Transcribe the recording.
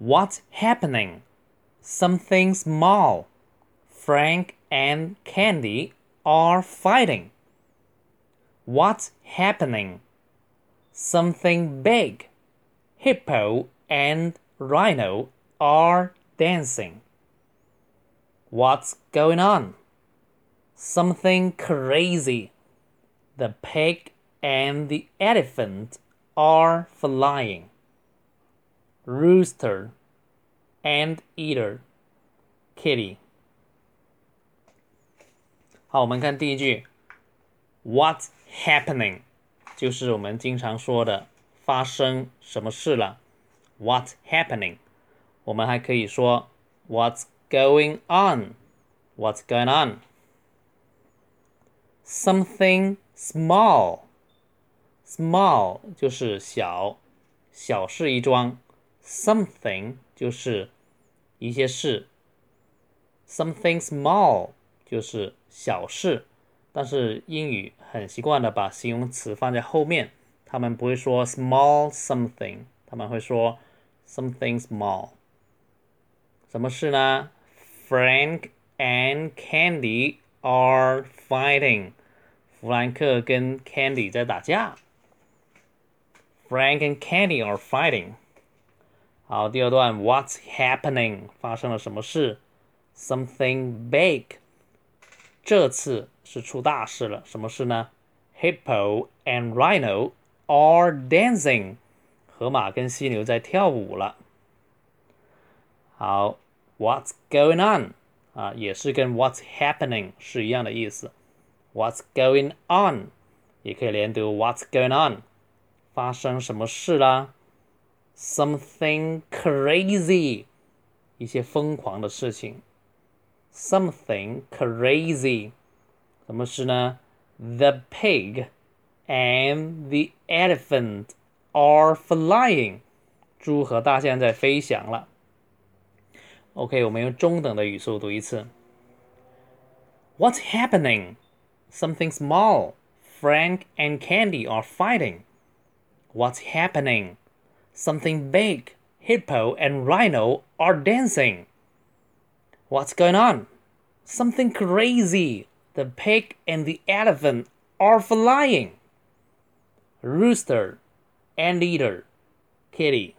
What's happening? Something small. Frank and Candy are fighting. What's happening? Something big. Hippo and Rhino are dancing. What's going on? Something crazy. The pig and the elephant are flying Rooster and eater kitty. 好，我们看第一句，What's happening？就是我们经常说的发生什么事了。What's happening？我们还可以说 What's going on？What's going on？Something small。Small 就是小，小事一桩。 Something 就是一些事。Something small 就是小事，但是英语很习惯的把形容词放在后面，他们不会说 small something，他们会说 something small。什么事呢？Frank and Candy are fighting。弗兰克跟 Candy 在打架。Frank and Candy are fighting。好，第二段，What's happening？发生了什么事？Something big。这次是出大事了，什么事呢？Hippo and Rhino are dancing。河马跟犀牛在跳舞了。好，What's going on？啊，也是跟 What's happening 是一样的意思。What's going on？也可以连读 What's going on？发生什么事啦 ？Something crazy，一些疯狂的事情。Something crazy，什么事呢？The pig and the elephant are flying，猪和大象在飞翔了。OK，我们用中等的语速读一次。What's happening? Something small. Frank and Candy are fighting. What's happening? Something big. Hippo and Rhino are dancing. What's going on? Something crazy. The pig and the elephant are flying. Rooster, anteater, kitty.